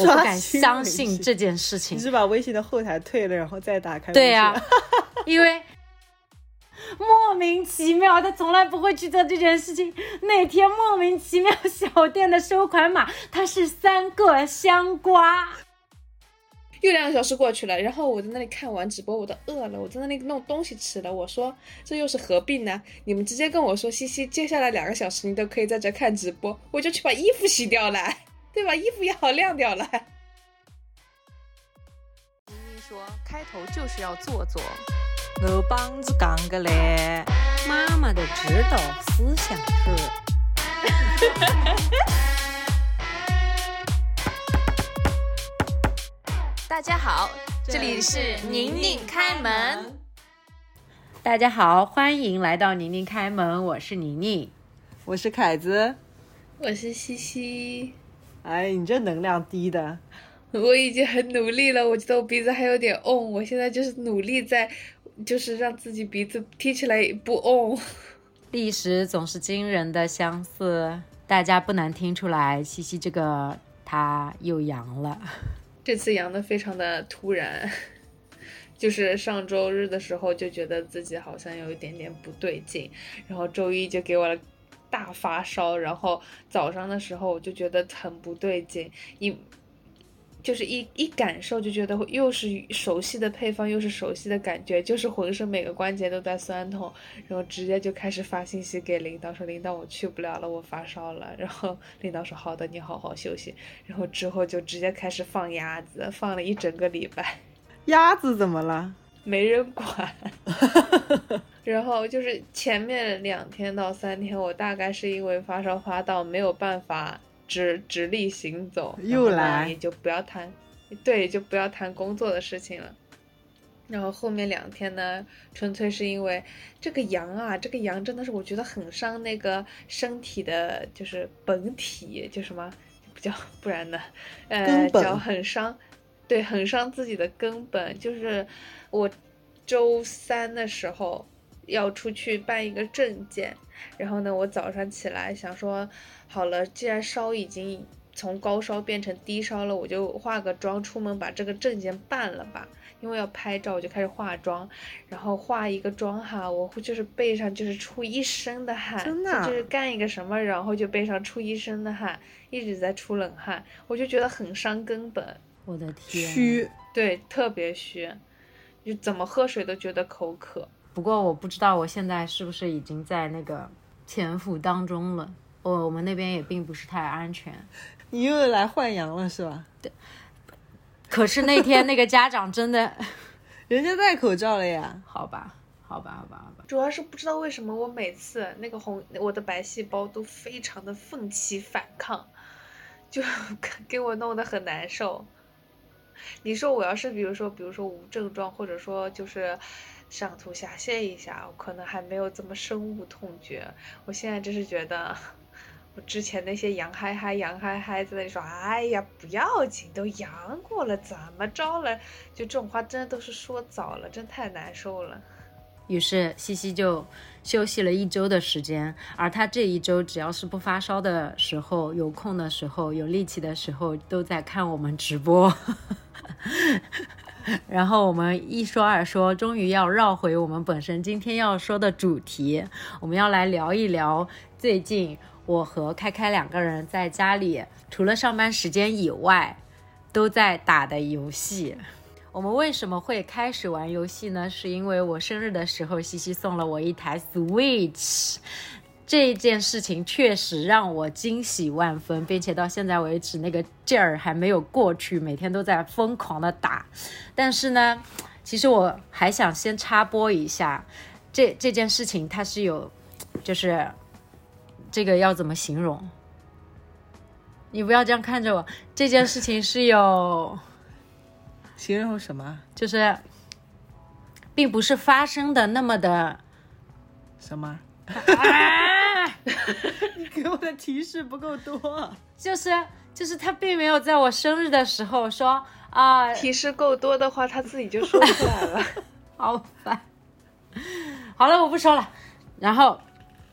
我不敢相信这件事情。你是把微信的后台退了，然后再打开？对呀，因为莫名其妙，他从来不会去做这件事情。那天莫名其妙，小店的收款码它是三个香瓜。又两个小时过去了，然后我在那里看完直播，我都饿了，我在那里弄东西吃了。我说这又是何必呢？你们直接跟我说，西西，接下来两个小时你都可以在这看直播，我就去把衣服洗掉了，对吧？衣服也好晾掉了。妮妮说开头就是要做做，我帮子讲个嘞，妈妈的指导思想是。大家好，这里是宁宁开门。大家好，欢迎来到宁宁开门，我是宁宁，我是凯子，我是西西。哎，你这能量低的，我已经很努力了，我觉得我鼻子还有点嗡，我现在就是努力在，就是让自己鼻子听起来不嗡。历史总是惊人的相似，大家不难听出来，西西这个他又阳了。这次阳的非常的突然，就是上周日的时候就觉得自己好像有一点点不对劲，然后周一就给我了大发烧，然后早上的时候我就觉得很不对劲，一就是一一感受就觉得又是熟悉的配方，又是熟悉的感觉，就是浑身每个关节都在酸痛，然后直接就开始发信息给领导说：“领导，我去不了了，我发烧了。”然后领导说：“好的，你好好休息。”然后之后就直接开始放鸭子，放了一整个礼拜。鸭子怎么了？没人管。然后就是前面两天到三天，我大概是因为发烧发到没有办法。直直立行走，又来，也就不要谈，对，就不要谈工作的事情了。然后后面两天呢，纯粹是因为这个阳啊，这个阳真的是我觉得很伤那个身体的，就是本体，就什么不叫不然呢？呃，脚很伤，对，很伤自己的根本。就是我周三的时候要出去办一个证件，然后呢，我早上起来想说。好了，既然烧已经从高烧变成低烧了，我就化个妆出门把这个证件办了吧。因为要拍照，我就开始化妆，然后化一个妆哈，我会就是背上就是出一身的汗，真的，就是干一个什么，然后就背上出一身的汗，一直在出冷汗，我就觉得很伤根本。我的天，虚，对，特别虚，就怎么喝水都觉得口渴。不过我不知道我现在是不是已经在那个潜伏当中了。我我们那边也并不是太安全，你又来换羊了是吧？对。可是那天那个家长真的，人家戴口罩了呀。好吧，好吧，好吧，好吧。主要是不知道为什么我每次那个红我的白细胞都非常的奋起反抗，就 给我弄得很难受。你说我要是比如说比如说无症状或者说就是上吐下泻一下，我可能还没有这么深恶痛绝。我现在就是觉得。我之前那些阳嗨嗨、阳嗨嗨在那里说：“哎呀，不要紧，都阳过了，怎么着了？”就这种话，真的都是说早了，真太难受了。于是西西就休息了一周的时间，而他这一周只要是不发烧的时候、有空的时候、有力气的时候，都在看我们直播。然后我们一说二说，终于要绕回我们本身今天要说的主题，我们要来聊一聊最近。我和开开两个人在家里，除了上班时间以外，都在打的游戏。我们为什么会开始玩游戏呢？是因为我生日的时候，西西送了我一台 Switch，这件事情确实让我惊喜万分，并且到现在为止，那个劲儿还没有过去，每天都在疯狂的打。但是呢，其实我还想先插播一下，这这件事情它是有，就是。这个要怎么形容？你不要这样看着我。这件事情是有形容什么？就是，并不是发生的那么的什么？啊 你给我的提示不够多。就是就是，他并没有在我生日的时候说啊。提示够多的话，他自己就说出来了。好烦。好了，我不说了。然后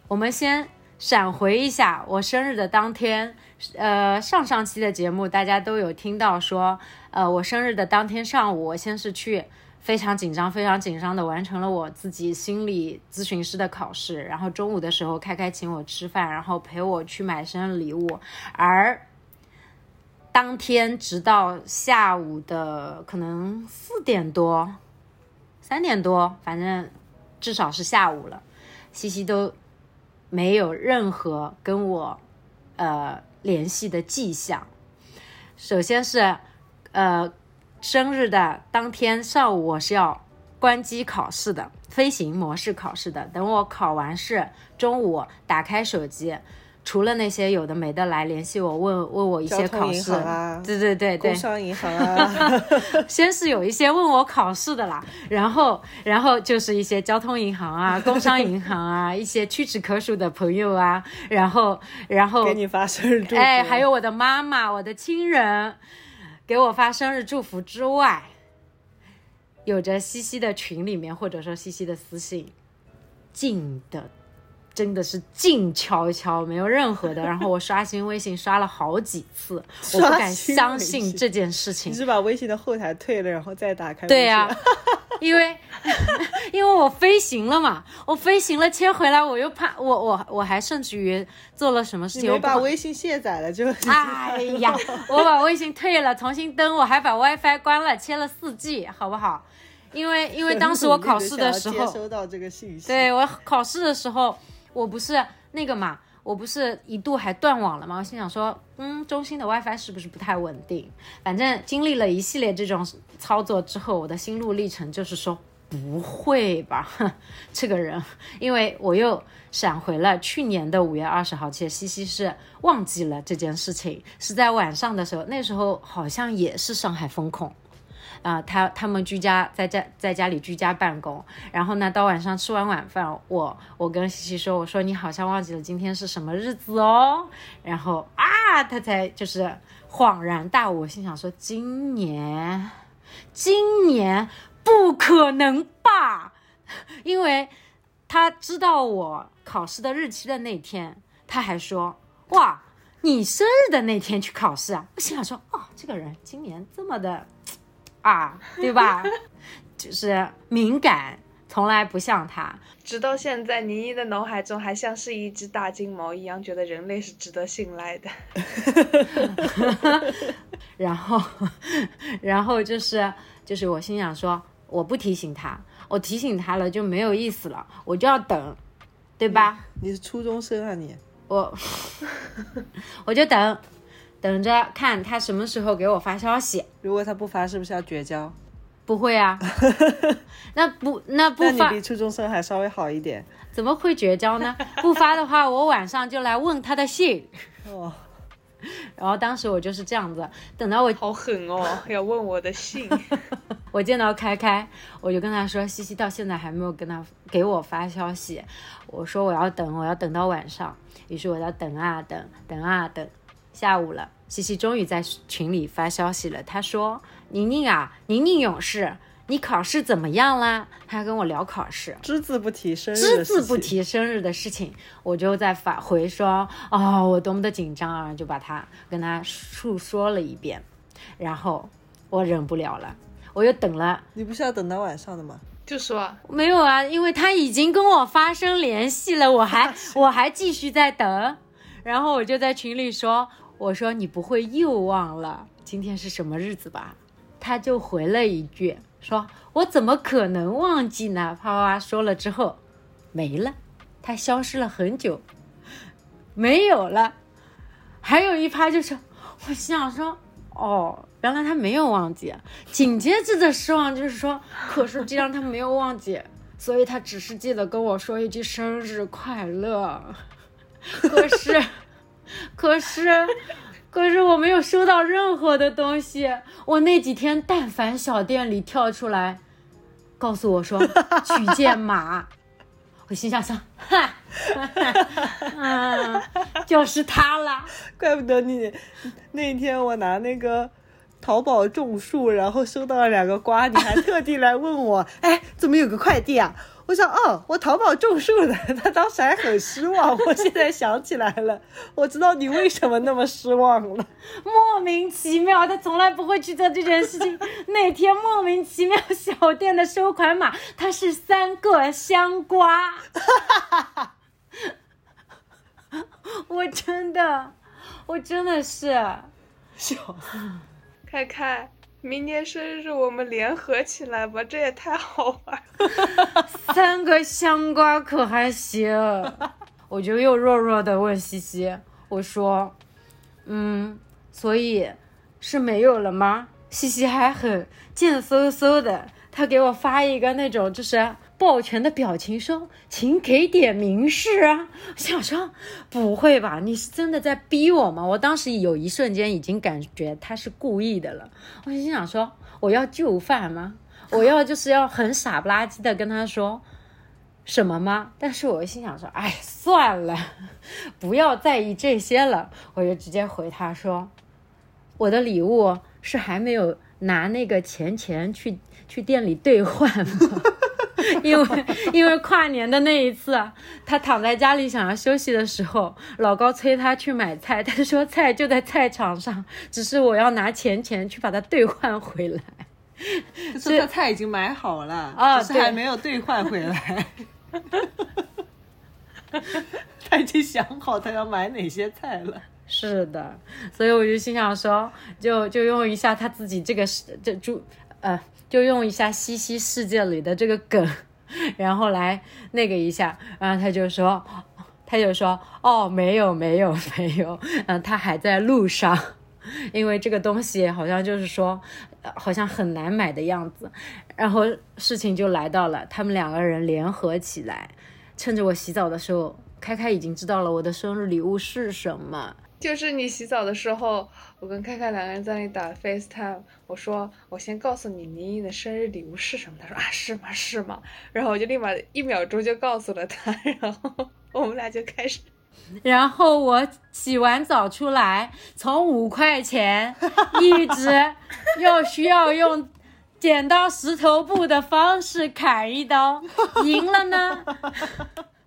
我们先。闪回一下，我生日的当天，呃上上期的节目大家都有听到说，呃我生日的当天上午，我先是去非常紧张、非常紧张的完成了我自己心理咨询师的考试，然后中午的时候开开请我吃饭，然后陪我去买生日礼物，而。当天直到下午的可能四点多、三点多，反正至少是下午了，西西都没有任何跟我呃联系的迹象。首先是呃生日的当天上午，我是要关机考试的，飞行模式考试的。等我考完试，中午打开手机。除了那些有的没的来联系我问问我一些考试啊，对对对对，工商银行啊，先是有一些问我考试的啦，然后然后就是一些交通银行啊、工商银行啊，一些屈指可数的朋友啊，然后然后给你发生日祝福，哎，还有我的妈妈、我的亲人给我发生日祝福之外，有着西西的群里面或者说西西的私信，进的。真的是静悄悄，没有任何的。然后我刷新微信刷了好几次，我不敢相信这件事情。你是把微信的后台退了，然后再打开？对呀，因为 因为我飞行了嘛，我飞行了切回来，我又怕我我我还甚至于做了什么事情？我把微信卸载了就。哎呀，我把微信退了，重新登，我还把 WiFi 关了，切了四 G，好不好？因为因为当时我考试的时候接收到这个信息，对我考试的时候。我不是那个嘛，我不是一度还断网了吗？我心想说，嗯，中心的 WiFi 是不是不太稳定？反正经历了一系列这种操作之后，我的心路历程就是说，不会吧，这个人，因为我又闪回了去年的五月二十号，其实西西是忘记了这件事情，是在晚上的时候，那时候好像也是上海封控。啊，他他们居家在家在家里居家办公，然后呢，到晚上吃完晚饭，我我跟西西说，我说你好像忘记了今天是什么日子哦，然后啊，他才就是恍然大悟，心想说今年今年不可能吧，因为他知道我考试的日期的那天，他还说哇，你生日的那天去考试啊，我心想说哦，这个人今年这么的。啊，对吧？就是敏感，从来不像他。直到现在，倪妮的脑海中还像是一只大金毛一样，觉得人类是值得信赖的。然后，然后就是，就是我心想说，我不提醒他，我提醒他了就没有意思了，我就要等，对吧？你是初中生啊你？我，我就等。等着看他什么时候给我发消息。如果他不发，是不是要绝交？不会啊，那不那不发，比初中生还稍微好一点。怎么会绝交呢？不发的话，我晚上就来问他的信。哦。然后当时我就是这样子，等到我好狠哦，要问我的信。我见到开开，我就跟他说，西西到现在还没有跟他给我发消息。我说我要等，我要等到晚上。于是我要等啊等，等啊等。下午了，西西终于在群里发消息了。她说：“宁宁啊，宁宁勇士，你考试怎么样啦？”她跟我聊考试，只字不提生日，只字不提生日的事情。我就在发回说：“哦，我多么的紧张啊！”就把她跟她诉说了一遍。然后我忍不了了，我又等了。你不是要等到晚上的吗？就说没有啊，因为他已经跟我发生联系了，我还 我还继续在等。然后我就在群里说。我说你不会又忘了今天是什么日子吧？他就回了一句，说我怎么可能忘记呢？啪啪啪说了之后，没了，他消失了很久，没有了。还有一趴就是，我想说，哦，原来他没有忘记。紧接着的失望就是说，可是既然他没有忘记，所以他只是记得跟我说一句生日快乐。可是。可是，可是我没有收到任何的东西。我那几天，但凡小店里跳出来，告诉我说取件码，我心想说，哈，嗯，就是他了。怪不得你那天我拿那个淘宝种树，然后收到了两个瓜，你还特地来问我，哎，怎么有个快递啊？我想，哦，我淘宝种树的，他当时还很失望。我现在想起来了，我知道你为什么那么失望了。莫名其妙，他从来不会去做这件事情。那天莫名其妙，小店的收款码它是三个香瓜，我真的，我真的是，笑死！开开，明年生日我们联合起来吧，这也太好玩了。三个香瓜可还行？我就又弱弱的问西西，我说，嗯，所以是没有了吗？西西还很贱嗖嗖的，他给我发一个那种就是抱拳的表情，说，请给点明示啊。想说，不会吧？你是真的在逼我吗？我当时有一瞬间已经感觉他是故意的了，我心想说，我要就范吗？我要就是要很傻不拉几的跟他说什么吗？但是我心想说，哎，算了，不要在意这些了。我就直接回他说，我的礼物是还没有拿那个钱钱去去店里兑换吗？因为因为跨年的那一次，他躺在家里想要休息的时候，老高催他去买菜，他说菜就在菜场上，只是我要拿钱钱去把它兑换回来。他说他菜已经买好了，啊是还没有兑换回来。他已经想好他要买哪些菜了。是的，所以我就心想说，就就用一下他自己这个世这猪呃，就用一下西西世界里的这个梗，然后来那个一下，然后他就说，他就说，哦，没有没有没有，嗯，他还在路上，因为这个东西好像就是说，好像很难买的样子，然后事情就来到了，他们两个人联合起来，趁着我洗澡的时候，开开已经知道了我的生日礼物是什么。就是你洗澡的时候，我跟开开两个人在那里打 FaceTime，我说我先告诉你宁宁的生日礼物是什么，他说啊是吗？是吗，然后我就立马一秒钟就告诉了他，然后 我们俩就开始，然后我洗完澡出来，从五块钱 一直又需要用剪刀石头布的方式砍一刀，赢了呢，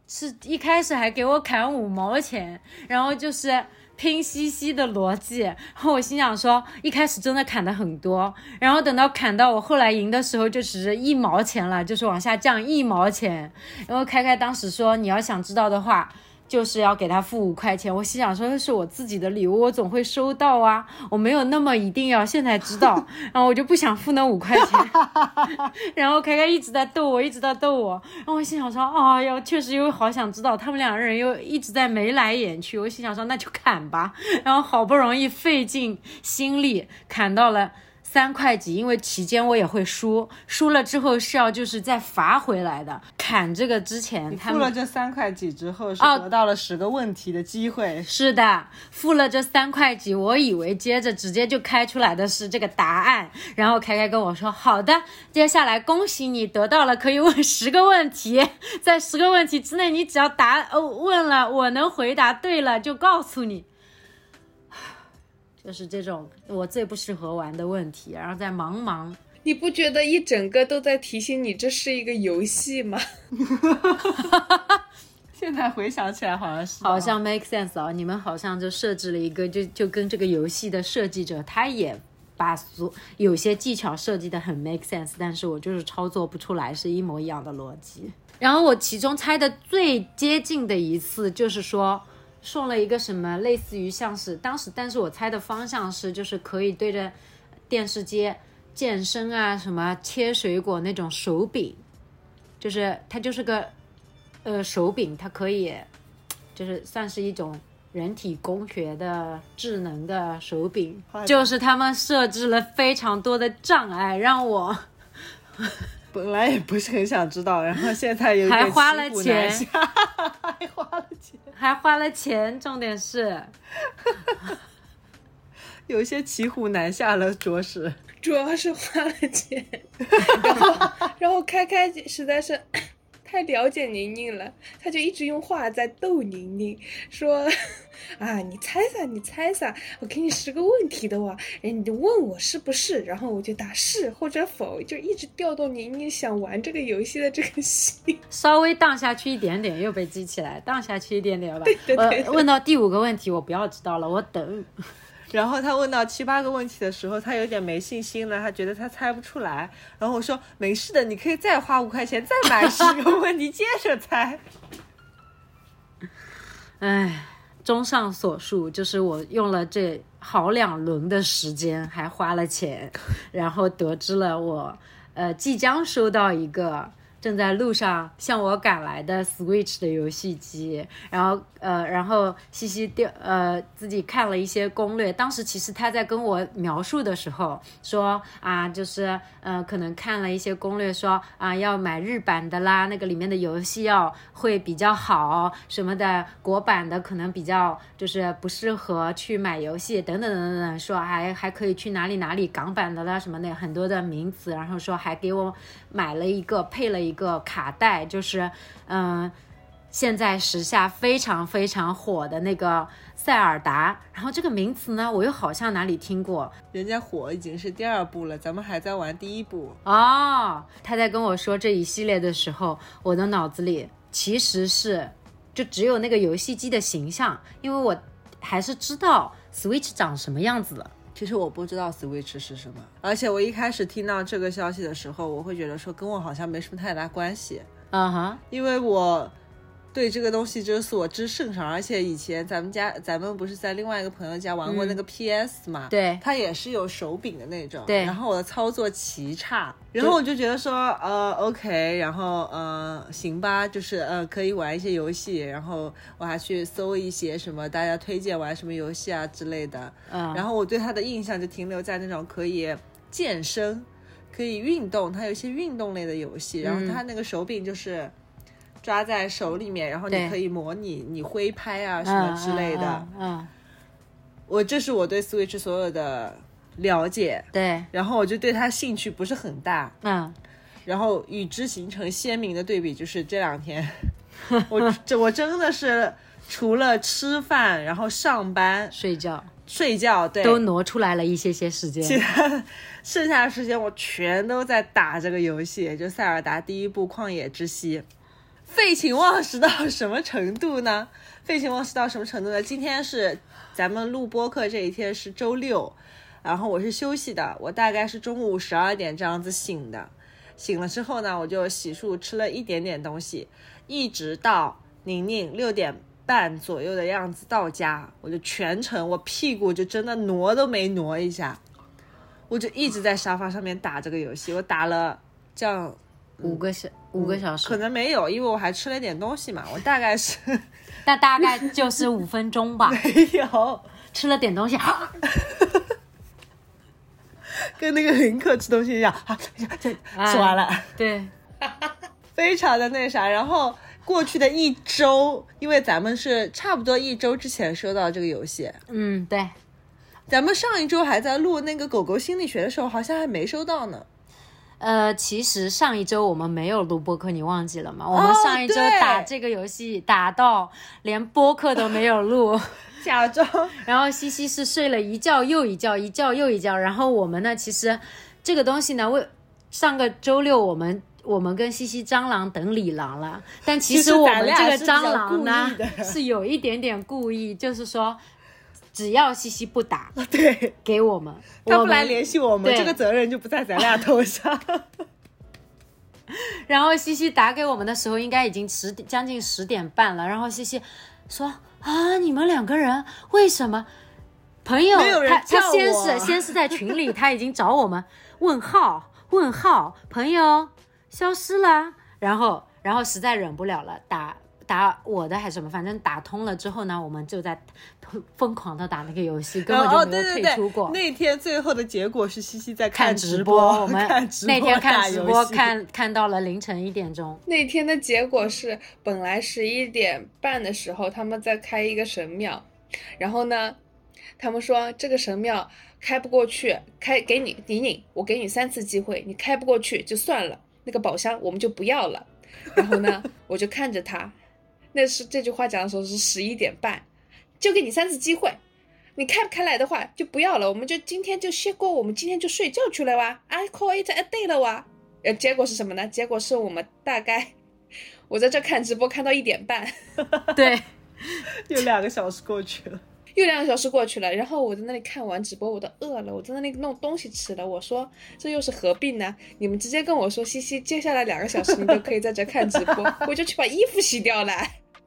是一开始还给我砍五毛钱，然后就是。拼夕夕的逻辑，然后我心想说，一开始真的砍的很多，然后等到砍到我后来赢的时候，就只是一毛钱了，就是往下降一毛钱。然后开开当时说，你要想知道的话，就是要给他付五块钱。我心想说，这是我自己的礼物，我总会收到啊，我没有那么一定要现在知道。然后我就不想付那五块钱。然后开开一直在逗我，一直在逗我。然后我心想说，哎呀，确实又好想知道。他们两个人又一直在眉来眼去，我心想说，那就砍吧。然后好不容易费尽心力砍到了。三块几，因为期间我也会输，输了之后是要就是再罚回来的。砍这个之前，他们付了这三块几之后，是哦得到了十个问题的机会。是的，付了这三块几，我以为接着直接就开出来的是这个答案，然后开开跟我说：“好的，接下来恭喜你得到了可以问十个问题，在十个问题之内，你只要答呃问了，我能回答对了就告诉你。”就是这种我最不适合玩的问题，然后在茫茫你不觉得一整个都在提醒你这是一个游戏吗？现在回想起来，好像是好像 make sense 啊、你们好像就设置了一个，就就跟这个游戏的设计者，他也把所有些技巧设计的很 make sense，但是我就是操作不出来，是一模一样的逻辑。然后我其中猜的最接近的一次，就是说送了一个什么，类似于像是当时，但是我猜的方向是，就是可以对着电视机健身啊，什么切水果那种手柄，就是它就是个呃手柄，它可以就是算是一种人体工学的智能的手柄，就是他们设置了非常多的障碍，让我本来也不是很想知道，然后现在有点还花了骑虎钱。难下还花了钱，还花了钱，重点是。有些骑虎难下了，着实。主要是花了钱，然后然后开开实在是太了解宁宁了，他就一直用话在逗宁宁，说 啊，你猜噻，你猜噻，我给你十个问题的话，哎，你问我是不是，然后我就答是或者否，就一直调动宁宁想玩这个游戏的这个心。稍微荡下去一点点又被激起来，荡下去一点点吧。对对对我问到第五个问题，我不要知道了，我等。然后他问到七八个问题的时候，他有点没信心了，他觉得他猜不出来。然后我说没事的，你可以再花五块钱再买十个问题接着猜。唉，综上所述，就是我用了这好两轮的时间，还花了钱，然后得知了我呃即将收到一个正在路上向我赶来的 Switch 的游戏机，然后呃，然后西西调呃自己看了一些攻略，当时其实他在跟我描述的时候说啊，就是呃可能看了一些攻略说啊要买日版的啦，那个里面的游戏要会比较好什么的，国版的可能比较就是不适合去买游戏等等等等等，说还还可以去哪里哪里港版的啦什么的很多的名词，然后说还给我买了一个配了一个卡带，就是嗯。现在时下非常非常火的那个塞尔达，然后这个名词呢，我又好像哪里听过人家火已经是第二部了，咱们还在玩第一部。哦。他在跟我说这一系列的时候，我的脑子里其实是就只有那个游戏机的形象，因为我还是知道 Switch 长什么样子的。其实我不知道 Switch 是什么，而且我一开始听到这个消息的时候，我会觉得说跟我好像没什么太大关系，啊哈，因为我。对这个东西就是所知甚少，而且以前咱们家咱们不是在另外一个朋友家玩过那个 PS 嘛，对，它也是有手柄的那种，对。然后我的操作奇差，然后我就觉得说，呃，OK，然后呃，行吧，就是呃，可以玩一些游戏，然后我还去搜一些什么大家推荐玩什么游戏啊之类的，嗯。然后我对它的印象就停留在那种可以健身、可以运动，它有一些运动类的游戏，然后它那个手柄就是。抓在手里面，然后你可以模拟你挥拍啊什么之类的。嗯，我这是我对 Switch 所有的了解。对，然后我就对它兴趣不是很大。嗯，然后与之形成鲜明的对比，就是这两天，我这我真的是除了吃饭，然后上班、睡觉、睡觉，对，都挪出来了一些些时间。其他剩下的时间我全都在打这个游戏，就塞尔达第一部《旷野之息》。废寝忘食到什么程度呢？废寝忘食到什么程度呢？今天是咱们录播课这一天是周六，然后我是休息的，我大概是中午十二点这样子醒的。醒了之后呢，我就洗漱吃了一点点东西，一直到宁宁六点半左右的样子到家，我就全程我屁股就真的挪都没挪一下，我就一直在沙发上面打这个游戏，我打了这样。五个小五个小时，可能没有，因为我还吃了点东西嘛。我大概是，那大概就是五分钟吧。没有，吃了点东西，跟那个林克吃东西一样。好，这吃完了。对，非常的那啥。然后过去的一周，因为咱们是差不多一周之前收到这个游戏。嗯，对。咱们上一周还在录那个狗狗心理学的时候，好像还没收到呢。呃，其实上一周我们没有录播客，你忘记了吗？我们上一周打这个游戏打到连播客都没有录，假装。然后西西是睡了一觉又一觉，一觉又一觉。然后我们呢，其实这个东西呢，为上个周六我们我们跟西西蟑螂等李郎了，但其实我们这个蟑螂呢是有一点点故意，就是说。只要西西不打，对，给我们，他不来联系我们，这个责任就不在咱俩头上。然后西西打给我们的时候，应该已经十将近十点半了。然后西西说：“啊，你们两个人为什么？朋友，他他先是 先是在群里，他已经找我们问号问号，朋友消失了。然后然后实在忍不了了，打。”打我的还是什么，反正打通了之后呢，我们就在疯狂的打那个游戏，根本就没有退出过。那天最后的结果是西西在看直播，我们 那天看直播看看到了凌晨一点钟。那天的结果是，本来十一点半的时候他们在开一个神庙，然后呢，他们说这个神庙开不过去，开给你，你你，我给你三次机会，你开不过去就算了，那个宝箱我们就不要了。然后呢，我就看着他，那是这句话讲的时候是十一点半，就给你三次机会，你开不开来的话就不要了，我们就今天就歇过，我们今天就睡觉去了哇，I call it a day 了哇。呃，结果是什么呢？结果是我们大概我在这看直播看到一点半，对，又两个小时过去了。又两个小时过去了，然后我在那里看完直播，我都饿了，我在那里弄东西吃了。我说这又是何必呢？你们直接跟我说，西西，接下来两个小时你都可以在这看直播，我就去把衣服洗掉了，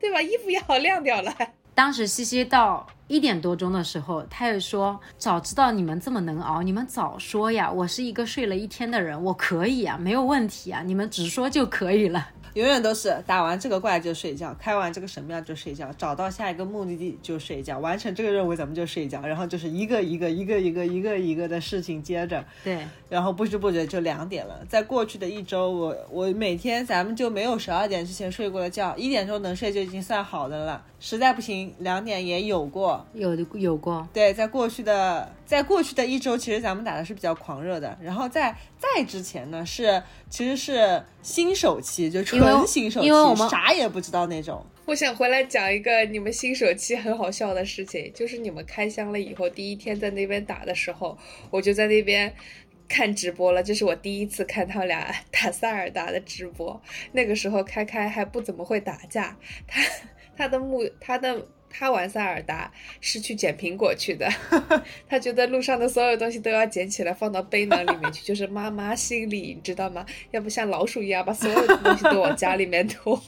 对吧？衣服也好晾掉了。当时西西到一点多钟的时候，他也说：“早知道你们这么能熬，你们早说呀！我是一个睡了一天的人，我可以啊，没有问题啊，你们直说就可以了。”永远都是打完这个怪就睡觉，开完这个神庙就睡觉，找到下一个目的地就睡觉，完成这个任务咱们就睡觉，然后就是一个一个一个一个一个一个的事情接着，对，然后不知不觉就两点了。在过去的一周，我我每天咱们就没有十二点之前睡过的觉，一点钟能睡就已经算好的了，实在不行两点也有过，有的有过。对，在过去的在过去的一周，其实咱们打的是比较狂热的，然后在在之前呢是其实是新手期，就纯新手期，因为我们啥也不知道那种。我想回来讲一个你们新手期很好笑的事情，就是你们开箱了以后，第一天在那边打的时候，我就在那边看直播了。这是我第一次看他们俩打塞尔达的直播。那个时候开开还不怎么会打架，他他的目他的他玩塞尔达是去捡苹果去的，他觉得路上的所有东西都要捡起来放到背囊里面去，就是妈妈心里你知道吗？要不像老鼠一样把所有的东西都往家里面拖。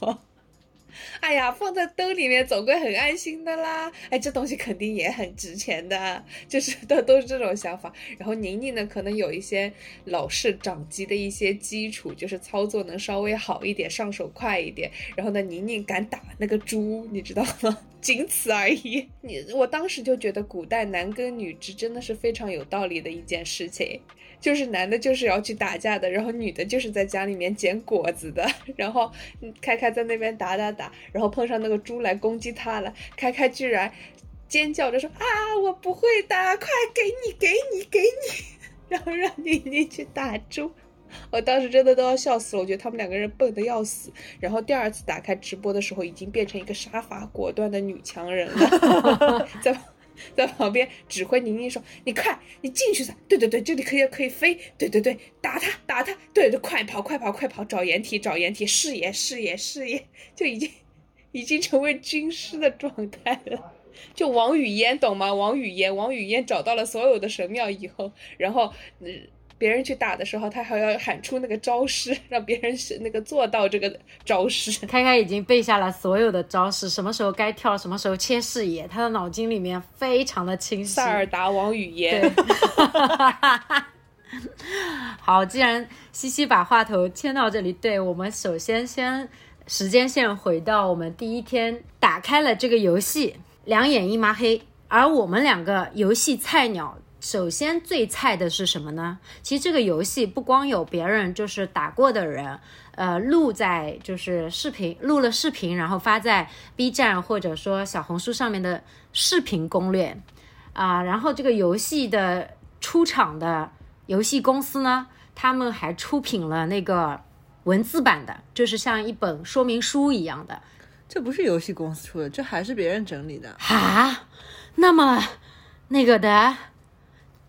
哎呀，放在兜里面总归很安心的啦。哎，这东西肯定也很值钱的，就是都都是这种想法。然后宁宁呢，可能有一些老式掌机的一些基础，就是操作能稍微好一点，上手快一点。然后呢，宁宁敢打那个猪，你知道吗？仅此而已。你我当时就觉得古代男耕女织真的是非常有道理的一件事情。就是男的，就是要去打架的，然后女的，就是在家里面捡果子的。然后开开在那边打打打，然后碰上那个猪来攻击他了，开开居然尖叫着说：“啊，我不会打，快给你，给你，给你！” 然后让妮妮去打猪，我当时真的都要笑死了。我觉得他们两个人笨的要死。然后第二次打开直播的时候，已经变成一个杀伐果断的女强人了，在。在旁边指挥宁宁说：“你快，你进去噻！对对对，这里可以可以飞！对对对，打他打他！对对，快跑快跑快跑！找掩体找掩体！视野视野视野！就已经已经成为军师的状态了。就王语嫣懂吗？王语嫣，王语嫣找到了所有的神庙以后，然后嗯。”别人去打的时候，他还要喊出那个招式，让别人是那个做到这个招式。开开已经背下了所有的招式，什么时候该跳，什么时候切视野，他的脑筋里面非常的清晰。塞尔达王语嫣。好，既然西西把话头牵到这里，对我们首先先时间线回到我们第一天打开了这个游戏，两眼一抹黑，而我们两个游戏菜鸟。首先最菜的是什么呢？其实这个游戏不光有别人就是打过的人，呃，录在就是视频录了视频，然后发在 B 站或者说小红书上面的视频攻略啊，然后这个游戏的出厂的游戏公司呢，他们还出品了那个文字版的，就是像一本说明书一样的。这不是游戏公司出的，这还是别人整理的啊？那么那个的。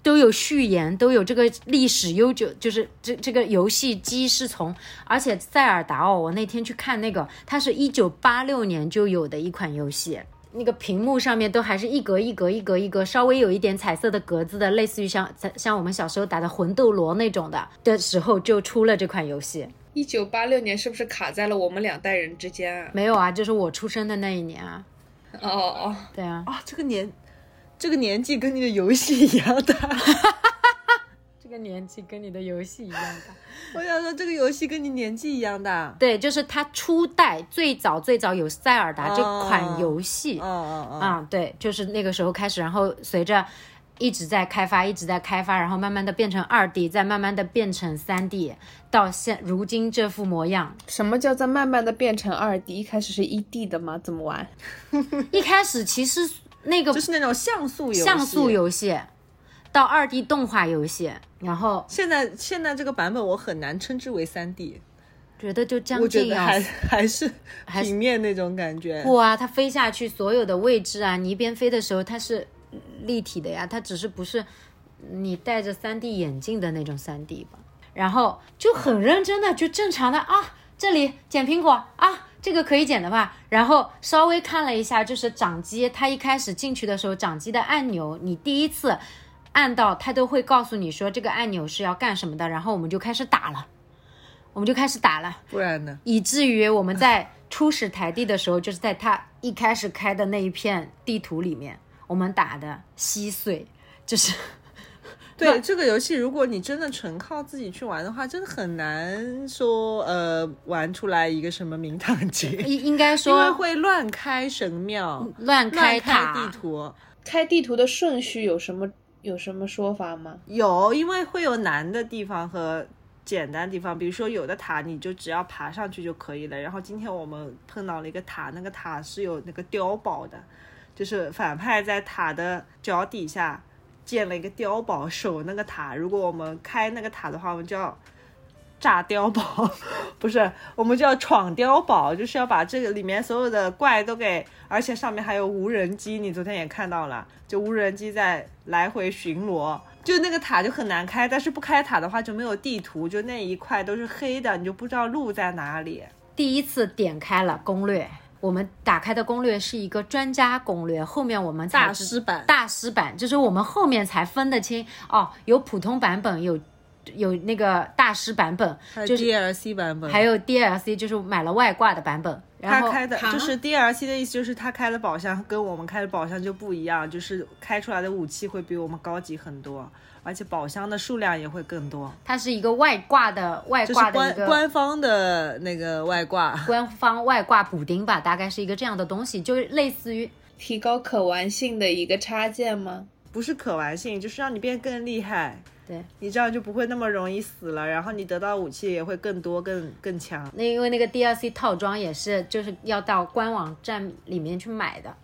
都有序言，都有这个历史悠久，就是这这个游戏机是从，而且塞尔达哦，我那天去看那个，它是一九八六年就有的一款游戏，那个屏幕上面都还是一格一格一格一格，稍微有一点彩色的格子的，类似于像像我们小时候打的魂斗罗那种的的时候就出了这款游戏。一九八六年是不是卡在了我们两代人之间啊？没有啊，就是我出生的那一年啊。哦哦，对啊，啊这个年。这个年纪跟你的游戏一样大，这个年纪跟你的游戏一样大。我想说，这个游戏跟你年纪一样大。对，就是它初代最早最早有塞尔达这款游戏。嗯嗯嗯。啊，对，就是那个时候开始，然后随着一直在开发，一直在开发，然后慢慢的变成二 D，再慢慢的变成三 D，到现如今这副模样。什么叫在慢慢的变成二 D？一开始是一 D 的吗？怎么玩？一开始其实。那个就是那种像素游戏，像素游戏到二 D 动画游戏，然后现在现在这个版本我很难称之为三 D，觉得就将近要还是还是平面那种感觉。不啊，它飞下去所有的位置啊，你一边飞的时候它是立体的呀，它只是不是你戴着三 D 眼镜的那种三 D 吧。然后就很认真的，就正常的啊，这里捡苹果啊，这个可以剪的吧？然后稍微看了一下，就是掌机，它一开始进去的时候，掌机的按钮，你第一次按到，它都会告诉你说这个按钮是要干什么的，然后我们就开始打了，我们就开始打了。不然呢？以至于我们在初始台地的时候，就是在它一开始开的那一片地图里面，我们打的稀碎，就是对这个游戏，如果你真的纯靠自己去玩的话，真的很难说呃玩出来一个什么名堂节，应应该说因为会乱开神庙，乱开地图。开地图的顺序有什么有什么说法吗？有，因为会有难的地方和简单的地方，比如说有的塔你就只要爬上去就可以了。然后今天我们碰到了一个塔，那个塔是有那个碉堡的，就是反派在塔的脚底下建了一个碉堡守那个塔。如果我们开那个塔的话，我们就要炸碉堡，不是，我们就要闯碉堡，就是要把这个里面所有的怪都给，而且上面还有无人机，你昨天也看到了，就无人机在来回巡逻。就那个塔就很难开，但是不开塔的话就没有地图，就那一块都是黑的，你就不知道路在哪里。第一次点开了攻略，我们打开的攻略是一个专家攻略，后面我们才大师版大师版就是我们后面才分得清哦，有普通版本，有有那个大师版本，就是 DLC 版本，还有 DLC，就是买了外挂的版本。然后他开的就是 DLC 的意思，就是他开的宝箱跟我们开的宝箱就不一样，就是开出来的武器会比我们高级很多，而且宝箱的数量也会更多。它是一个外挂的外挂的一个官官方的那个外挂，官方外挂补丁吧，大概是一个这样的东西，就类似于提高可玩性的一个插件吗？不是可玩性，就是让你变更厉害。对，你这样就不会那么容易死了，然后你得到武器也会更多、更更强。那因为那个 DLC 套装也是就是要到官网站里面去买的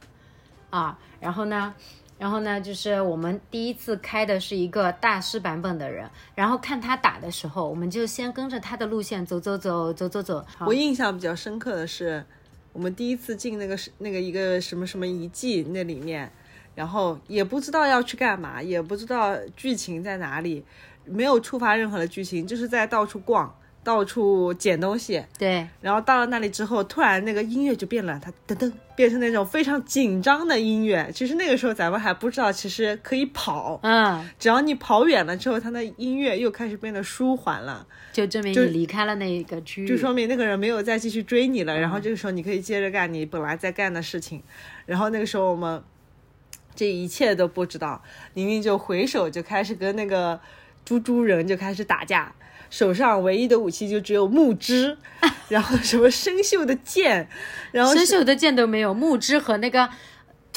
啊，然后呢，然后呢，就是我们第一次开的是一个大师版本的人，然后看他打的时候，我们就先跟着他的路线走走走走走走。我印象比较深刻的是，我们第一次进那个那个一个什么什么遗迹那里面，然后也不知道要去干嘛，也不知道剧情在哪里，没有触发任何的剧情，就是在到处逛，到处捡东西。对，然后到了那里之后，突然那个音乐就变了，它噔噔变成那种非常紧张的音乐。其实那个时候咱们还不知道，其实可以跑，嗯，只要你跑远了之后，它的音乐又开始变得舒缓了。就证明你离开了那个区域，就说明那个人没有再继续追你了，然后这个时候你可以接着干你本来在干的事情，然后那个时候我们这一切都不知道，宁宁就回首就开始跟那个猪猪人就开始打架，手上唯一的武器就只有木枝，然后什么生锈的剑，然后生锈的剑都没有，木枝和那个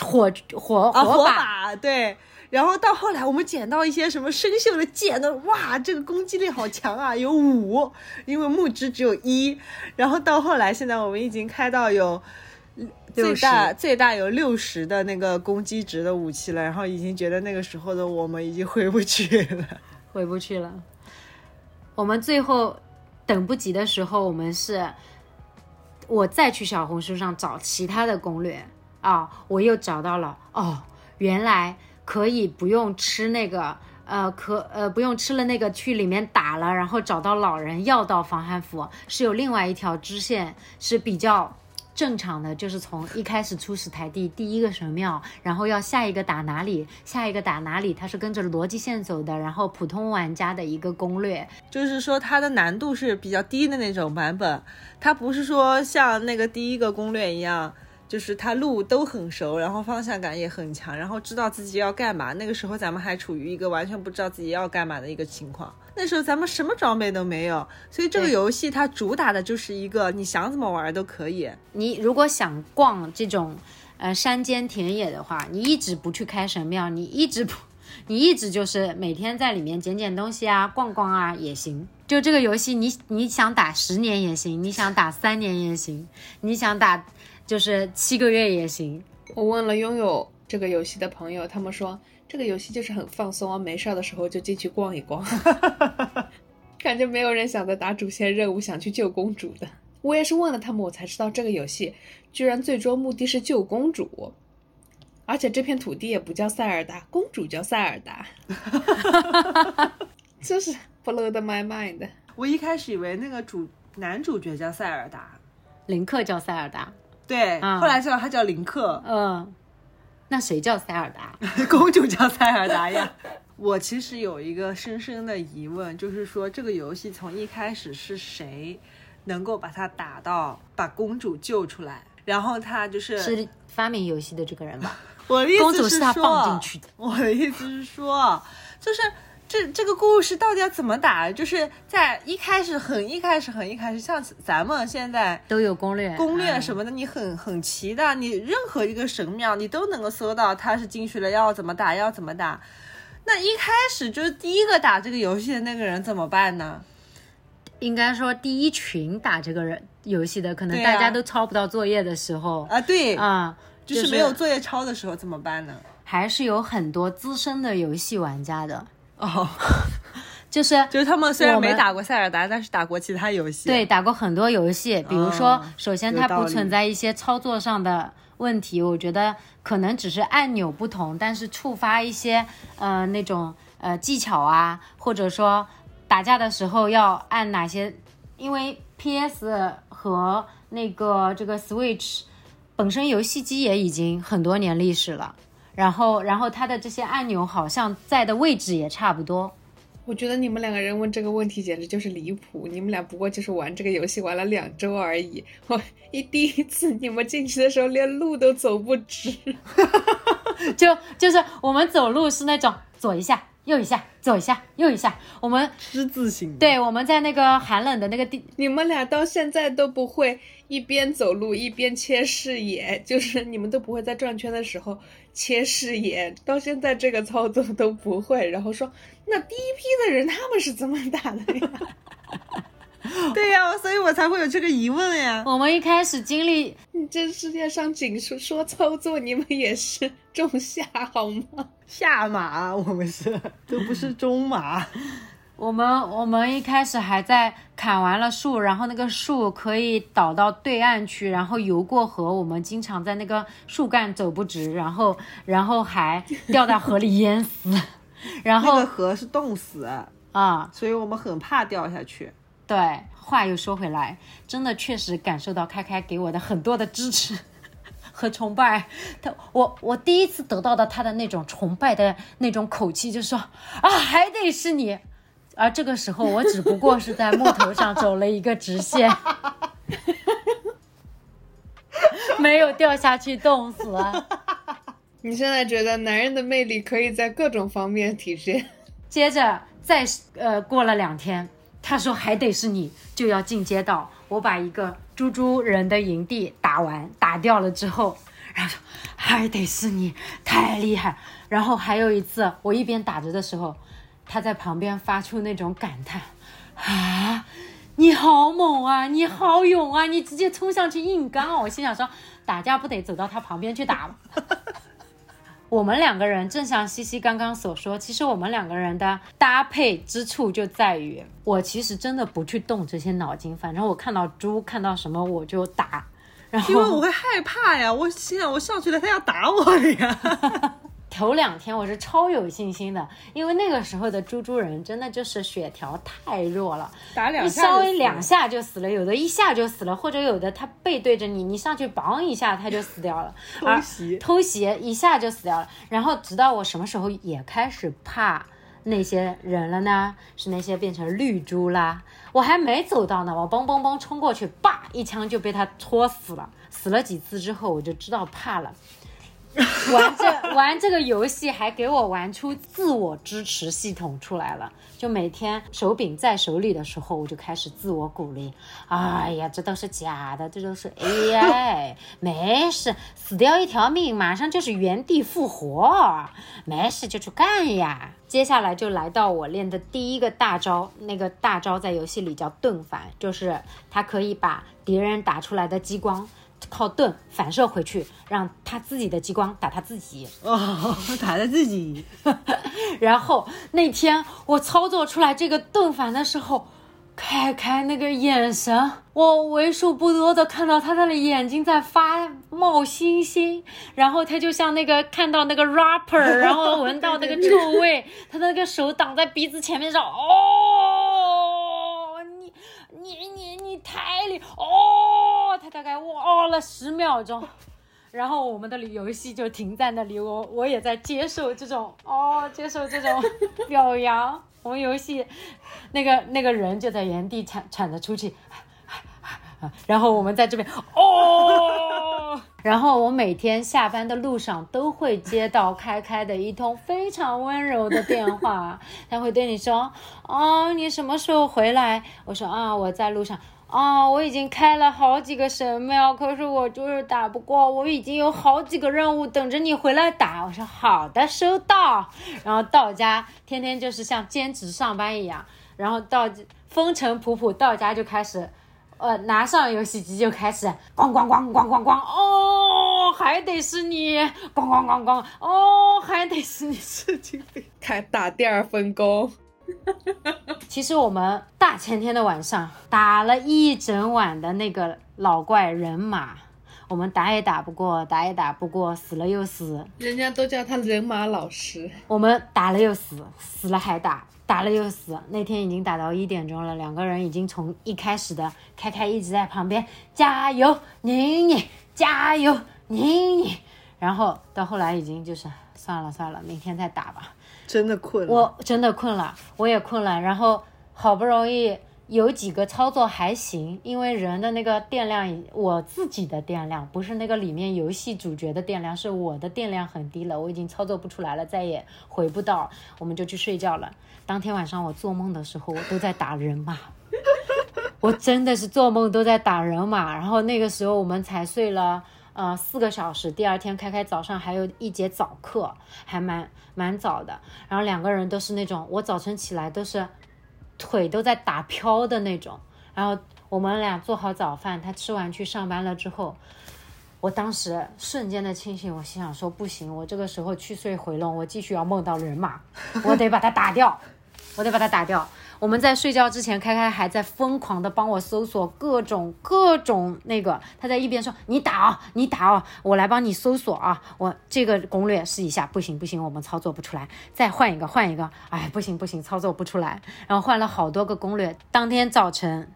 火火啊火把，把对。然后到后来，我们捡到一些什么生锈的剑呢？哇，这个攻击力好强啊，有五，因为木枝只有一。然后到后来，现在我们已经开到有最大最大有六十的那个攻击值的武器了，然后已经觉得那个时候的我们已经回不去了。回不去了。我们最后等不及的时候，我们是，我再去小红书上找其他的攻略啊，我又找到了哦，原来可以不用吃那个。呃，可呃不用吃了那个去里面打了，然后找到老人要到防寒服，是有另外一条支线是比较正常的，就是从一开始初始台地第一个神庙，然后要下一个打哪里，下一个打哪里，它是跟着逻辑线走的，然后普通玩家的一个攻略，就是说它的难度是比较低的那种版本，它不是说像那个第一个攻略一样。就是它路都很熟，然后方向感也很强，然后知道自己要干嘛。那个时候咱们还处于一个完全不知道自己要干嘛的一个情况。那时候咱们什么装备都没有，所以这个游戏它主打的就是一个你想怎么玩都可以。你如果想逛这种呃山间田野的话，你一直不去开神庙，你一直不，你一直就是每天在里面捡捡东西啊，逛逛啊也行。就这个游戏你，你想打十年也行，你想打三年也行，你想打就是七个月也行。我问了拥有这个游戏的朋友，他们说这个游戏就是很放松啊，没事儿的时候就进去逛一逛。感觉没有人想着打主线任务，想去救公主的。我也是问了他们，我才知道这个游戏居然最终目的是救公主，而且这片土地也不叫塞尔达，公主叫塞尔达，就是 blow my mind。我一开始以为那个主男主角叫塞尔达，林克叫塞尔达，对，嗯后来知道他叫林克，嗯，那谁叫塞尔达？公主叫塞尔达呀。我其实有一个深深的疑问，就是说这个游戏从一开始是谁能够把它打到把公主救出来？然后他就是是发明游戏的这个人吧？我的意公主思是他放进去的。我的意思是说，就是这这个故事到底要怎么打？就是在一开始很一开始很一开始，像咱们现在都有攻略，攻略嗯什么的，你很很齐的，你任何一个神庙你都能够搜到他是进去了要怎么打，要怎么打。那一开始就是第一个打这个游戏的那个人怎么办呢？应该说第一群打这个人游戏的，可能大家都抄不到作业的时候啊，对，啊，就是没有作业抄的时候怎么办呢？还是有很多资深的游戏玩家的，哦，就是 就是他们虽然没打过塞尔达，但是打过其他游戏。对，打过很多游戏，比如说，哦首先它不存在一些操作上的问题，我觉得可能只是按钮不同，但是触发一些呃那种呃技巧啊，或者说打架的时候要按哪些，因为 PS 和那个这个 Switch 本身游戏机也已经很多年历史了。然后，然后它的这些按钮好像在的位置也差不多，我觉得你们两个人问这个问题简直就是离谱。你们俩不过就是玩这个游戏玩了两周而已。我一第一次你们进去的时候连路都走不直，就就是我们走路是那种左一下右一下左一下右一下，我们之字形。对我们在那个寒冷的那个地，你们俩到现在都不会一边走路一边切视野，就是你们都不会在转圈的时候切视野，到现在这个操作都不会。然后说，那第一批的人他们是怎么打的呀？对呀、所以我才会有这个疑问呀。我们一开始经历这世界上仅说说操作，你们也是中下好吗？下马，我们是 都不是中马。我们我们一开始还在砍完了树，然后那个树可以倒到对岸去，然后游过河。我们经常在那个树干走不直，然后然后还掉到河里淹死。然后 那后个河是冻死，啊，所以我们很怕掉下去。对，话又说回来，真的确实感受到开开给我的很多的支持和崇拜。他，我我第一次得到的他的那种崇拜的那种口气，就说啊，还得是你。而这个时候，我只不过是在木头上走了一个直线，没有掉下去冻死。你现在觉得男人的魅力可以在各种方面体现？接着再呃过了两天，他说还得是你，就要进阶到我把一个猪猪人的营地打完打掉了之后，然后说还得是你，太厉害。然后还有一次，我一边打着的时候，他在旁边发出那种感叹啊。你好猛啊！你好勇啊！你直接冲上去硬刚！我心想说，打架不得走到他旁边去打吗？我们两个人，正像西西刚刚所说，其实我们两个人的搭配之处就在于，我其实真的不去动这些脑筋，反正我看到猪看到什么我就打，然后因为我会害怕呀，我心想我上去了，他要打我了呀。头两天我是超有信心的，因为那个时候的猪猪人真的就是血条太弱了，打两下稍微两下就死了，有的一下就死了，或者有的他背对着你，你上去绑一下他就死掉了，偷袭偷袭一下就死掉了。然后直到我什么时候也开始怕那些人了呢？是那些变成绿猪啦，我还没走到呢，我嘣嘣嘣冲过去，叭一枪就被他戳死了。死了几次之后，我就知道怕了。玩这玩这个游戏还给我玩出自我支持系统出来了，就每天手柄在手里的时候，我就开始自我鼓励。哎呀，这都是假的，这都是 AI，没事，死掉一条命，马上就是原地复活，没事就去干呀。接下来就来到我练的第一个大招，那个大招在游戏里叫盾反，就是它可以把敌人打出来的激光。靠盾反射回去，让他自己的激光打他自己。哦，打他自己。然后那天我操作出来这个盾反的时候，开开那个眼神，我为数不多的看到他的眼睛在发冒星星，然后他就像那个 看到那个 rapper，然后闻到那个臭味，他的那个手挡在鼻子前面上：“哦，你你你你太厉哦！”他大概哦了十秒钟。然后我们的游戏就停在那里，我我也在接受这种哦，接受这种表扬。我们游戏那个那个人就在原地喘喘着出气，然后我们在这边哦，然后我每天下班的路上都会接到开开的一通非常温柔的电话，他会对你说：“哦，你什么时候回来？”我说：“啊，我在路上。”啊，我已经开了好几个神庙，可是我就是打不过。我已经有好几个任务等着你回来打。我说好的，收到。然后到家，天天就是像兼职上班一样。然后到风尘仆仆，到家就开始，呃，拿上游戏机就开始咣咣咣咣咣咣。哦，还得是你，咣咣咣咣。哦，还得是你，神经病。开打第二份工。其实我们大前天的晚上打了一整晚的那个老怪人马，我们打也打不过，打也打不过，死了又死。人家都叫他人马老师。我们打了又死，死了还打，打了又死。那天已经打到一点钟了，两个人已经从一开始的开开一直在旁边加油，宁宁加油，宁宁，然后到后来已经就是算了算了，明天再打吧。真的困了，我真的困了，我也困了。然后好不容易有几个操作还行，因为人的那个电量，我自己的电量不是那个里面游戏主角的电量，是我的电量很低了，我已经操作不出来了，再也回不到，我们就去睡觉了。当天晚上我做梦的时候，我都在打人马，我真的是做梦都在打人马。然后那个时候我们才睡了。呃，四个小时。第二天开开早上还有一节早课，还蛮蛮早的。然后两个人都是那种，我早晨起来都是腿都在打飘的那种。然后我们俩做好早饭，他吃完去上班了之后，我当时瞬间的清醒，我心想说不行，我这个时候去睡回笼，我继续要梦到人马，我得把他打掉，我得把他打掉。我们在睡觉之前，开开还在疯狂的帮我搜索各种各种那个，他在一边说：“你打哦，你打哦，我来帮你搜索啊，我这个攻略试一下，不行不行，我们操作不出来，再换一个换一个，哎，不行不行，操作不出来。”然后换了好多个攻略。当天早晨，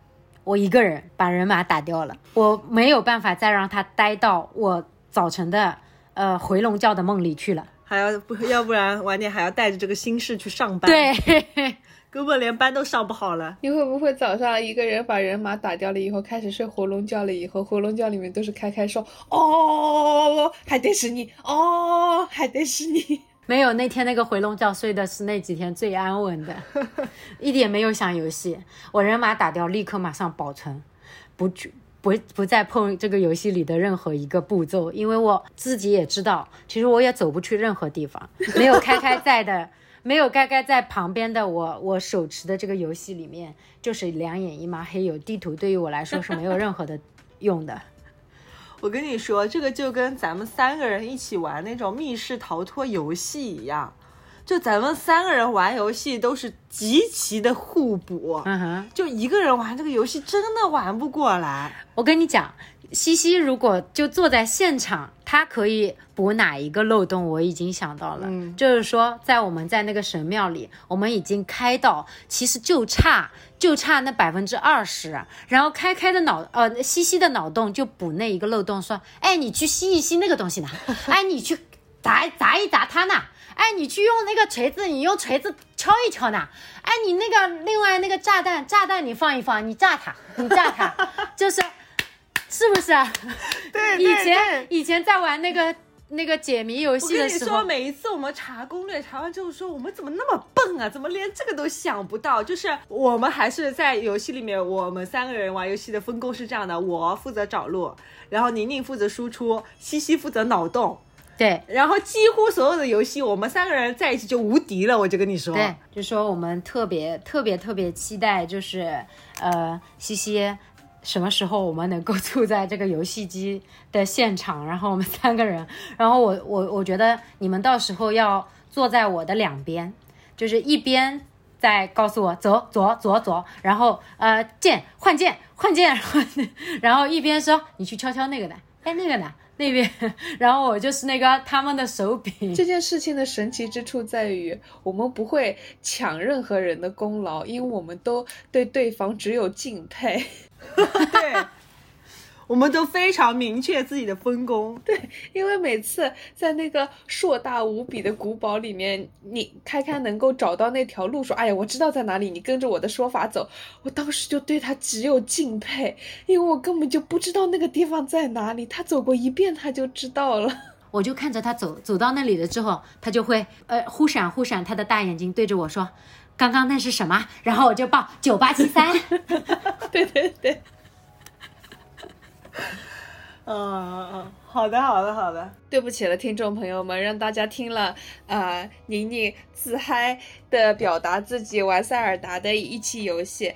我一个人把人马打掉了，我没有办法再让他待到我早晨的呃回笼觉的梦里去了，还要不要不然晚点还要带着这个心事去上班。对。根本连班都上不好了。你会不会早上一个人把人马打掉了以后，开始睡回笼觉了？以后回笼觉里面都是开开说：“哦，还得是你，哦，还得是你。”没有那天那个回笼觉睡的是那几天最安稳的，一点没有想游戏。我人马打掉，立刻马上保存，不不不再碰这个游戏里的任何一个步骤，因为我自己也知道，其实我也走不去任何地方，没有开开在的。没有盖盖在旁边的我，我手持的这个游戏里面就是两眼一抹黑，有地图对于我来说是没有任何的用的。我跟你说，这个就跟咱们三个人一起玩那种密室逃脱游戏一样，就咱们三个人玩游戏都是极其的互补。嗯哼，就一个人玩这个游戏真的玩不过来。我跟你讲。西西如果就坐在现场，他可以补哪一个漏洞？我已经想到了，就是说，在我们在那个神庙里，我们已经开到，其实就差就差那百分之二十，然后开开的脑呃西西的脑洞就补那一个漏洞，说，哎，你去吸一吸那个东西呢？哎，你去砸砸一砸它呢？哎，你去用那个锤子，你用锤子敲一敲呢？哎，你那个另外那个炸弹炸弹你放一放，你炸它，你炸它，就是。是不是？对，以前以前在玩那个 那个解谜游戏的时候，每一次我们查攻略，查完之后说我们怎么那么笨啊？怎么连这个都想不到？就是我们还是在游戏里面，我们三个人玩游戏的分工是这样的：我负责找路，然后宁宁负责输出，西西负责脑洞。对，然后几乎所有的游戏，我们三个人在一起就无敌了。我就跟你说，对，就说我们特别特别特别期待，就是呃，西西。什么时候我们能够住在这个游戏机的现场？然后我们三个人，然后我 我我觉得你们到时候要坐在我的两边，就是一边在告诉我走左左左，然后呃键换键换键，然后一边说你去敲敲那个的，哎那个呢那边，然后我就是那个他们的手柄。这件事情的神奇之处在于，我们不会抢任何人的功劳，因为我们都对对方只有敬佩。对，我们都非常明确自己的分工。对因为每次在那个硕大无比的古堡里面，你开开能够找到那条路，说：“哎呀，我知道在哪里，你跟着我的说法走。”我当时就对他只有敬佩，因为我根本就不知道那个地方在哪里，他走过一遍他就知道了。我就看着他走走到那里了之后，他就会呃忽闪忽闪他的大眼睛对着我说：“刚刚那是什么？”然后我就报九八七三。对对 对，嗯 嗯嗯，好的好的好的。对不起了，听众朋友们，让大家听了啊、宁宁自嗨的表达自己玩塞尔达的一期游戏。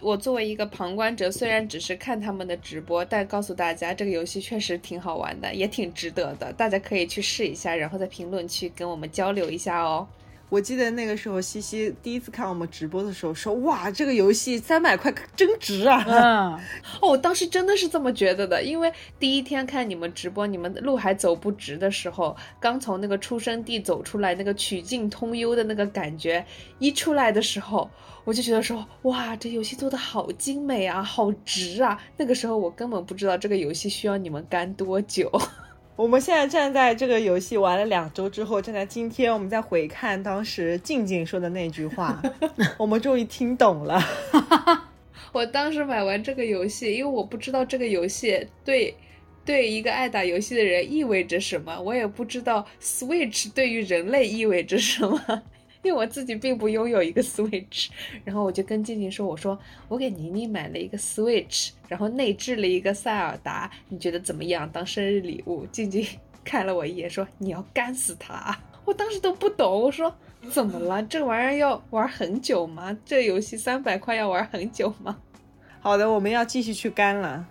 我作为一个旁观者，虽然只是看他们的直播，但告诉大家，这个游戏确实挺好玩的，也挺值得的。大家可以去试一下，然后在评论区跟我们交流一下哦。我记得那个时候，西西第一次看我们直播的时候说：“哇，这个游戏三百块真值啊嗯，哦，我当时真的是这么觉得的，因为第一天看你们直播，你们路还走不直的时候，刚从那个出生地走出来，那个曲径通幽的那个感觉一出来的时候，我就觉得说，哇，这游戏做的好精美啊，好值啊！那个时候我根本不知道这个游戏需要你们干多久。！”我们现在站在这个游戏玩了两周之后，站在今天，我们再回看当时静静说的那句话，我们终于听懂了。我当时买完这个游戏，因为我不知道这个游戏对对一个爱打游戏的人意味着什么，我也不知道 Switch 对于人类意味着什么，因为我自己并不拥有一个 Switch。然后我就跟静静说：“我说我给宁宁买了一个 Switch，然后内置了一个塞尔达，你觉得怎么样？当生日礼物？”静静 看了我一眼说：“你要干死他！”我当时都不懂，我说。怎么了？这玩意儿要玩很久吗？这游戏三百块要玩很久吗？好的，我们要继续去干了，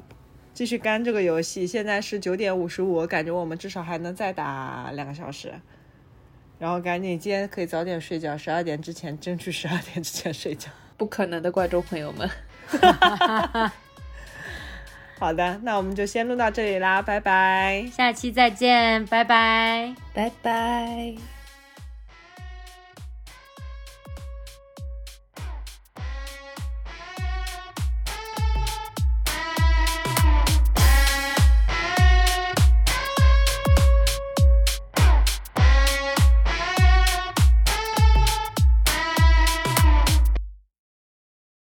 继续干这个游戏。现在是九点五十五，我感觉我们至少还能再打两个小时。然后赶紧，今天可以早点睡觉，十二点之前争取十二点之前睡觉。不可能的，观众朋友们。好的，那我们就先录到这里啦，拜拜。下期再见，拜拜。拜拜。